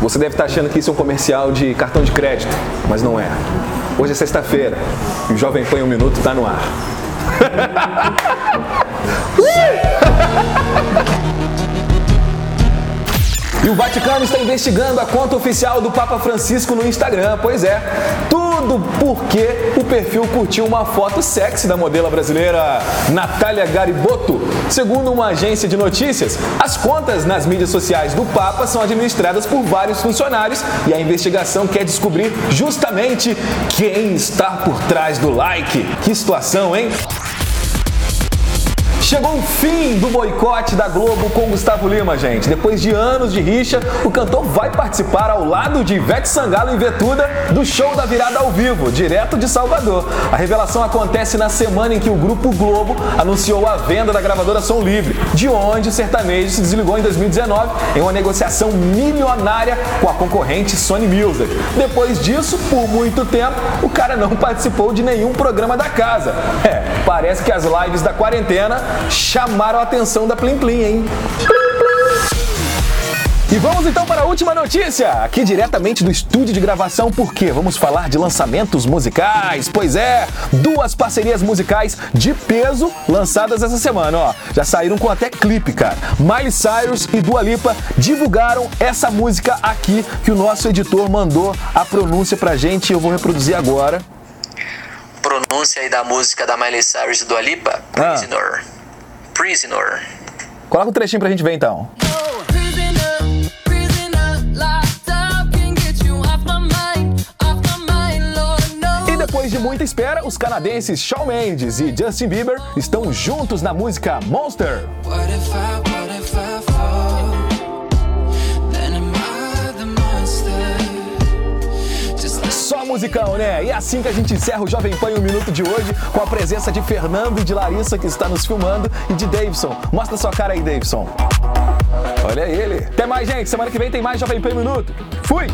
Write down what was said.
Você deve estar achando que isso é um comercial de cartão de crédito, mas não é. Hoje é sexta-feira e o Jovem Pan em um Minuto está no ar. E o Vaticano está investigando a conta oficial do Papa Francisco no Instagram. Pois é, tudo porque o perfil curtiu uma foto sexy da modelo brasileira Natália Garibotto. Segundo uma agência de notícias, as contas nas mídias sociais do Papa são administradas por vários funcionários e a investigação quer descobrir justamente quem está por trás do like. Que situação, hein? Chegou o fim do boicote da Globo com Gustavo Lima, gente. Depois de anos de rixa, o cantor vai participar ao lado de Ivete Sangalo e Vetuda do show da virada ao vivo, direto de Salvador. A revelação acontece na semana em que o Grupo Globo anunciou a venda da gravadora Som Livre, de onde o sertanejo se desligou em 2019 em uma negociação milionária com a concorrente Sony Music. Depois disso, por muito tempo, o cara não participou de nenhum programa da casa. É, parece que as lives da quarentena chamaram a atenção da Plim Plim, hein? Plim Plim. E vamos então para a última notícia, aqui diretamente do estúdio de gravação, porque vamos falar de lançamentos musicais. Pois é, duas parcerias musicais de peso lançadas essa semana, ó. Já saíram com até clipe, cara. Miley Cyrus e Dua Lipa divulgaram essa música aqui que o nosso editor mandou a pronúncia pra gente e eu vou reproduzir agora. Pronúncia aí da música da Miley Cyrus e Dua Lipa? Prisoner. Ah. Prisoner. Coloca um trechinho pra gente ver então. E depois de muita espera, os canadenses Shawn Mendes e Justin Bieber estão juntos na música Monster. Só musicão, né? E é assim que a gente encerra o Jovem Pan um minuto de hoje, com a presença de Fernando e de Larissa, que está nos filmando, e de Davidson. Mostra sua cara aí, Davidson. Olha ele. Até mais, gente. Semana que vem tem mais Jovem Pan minuto. Fui!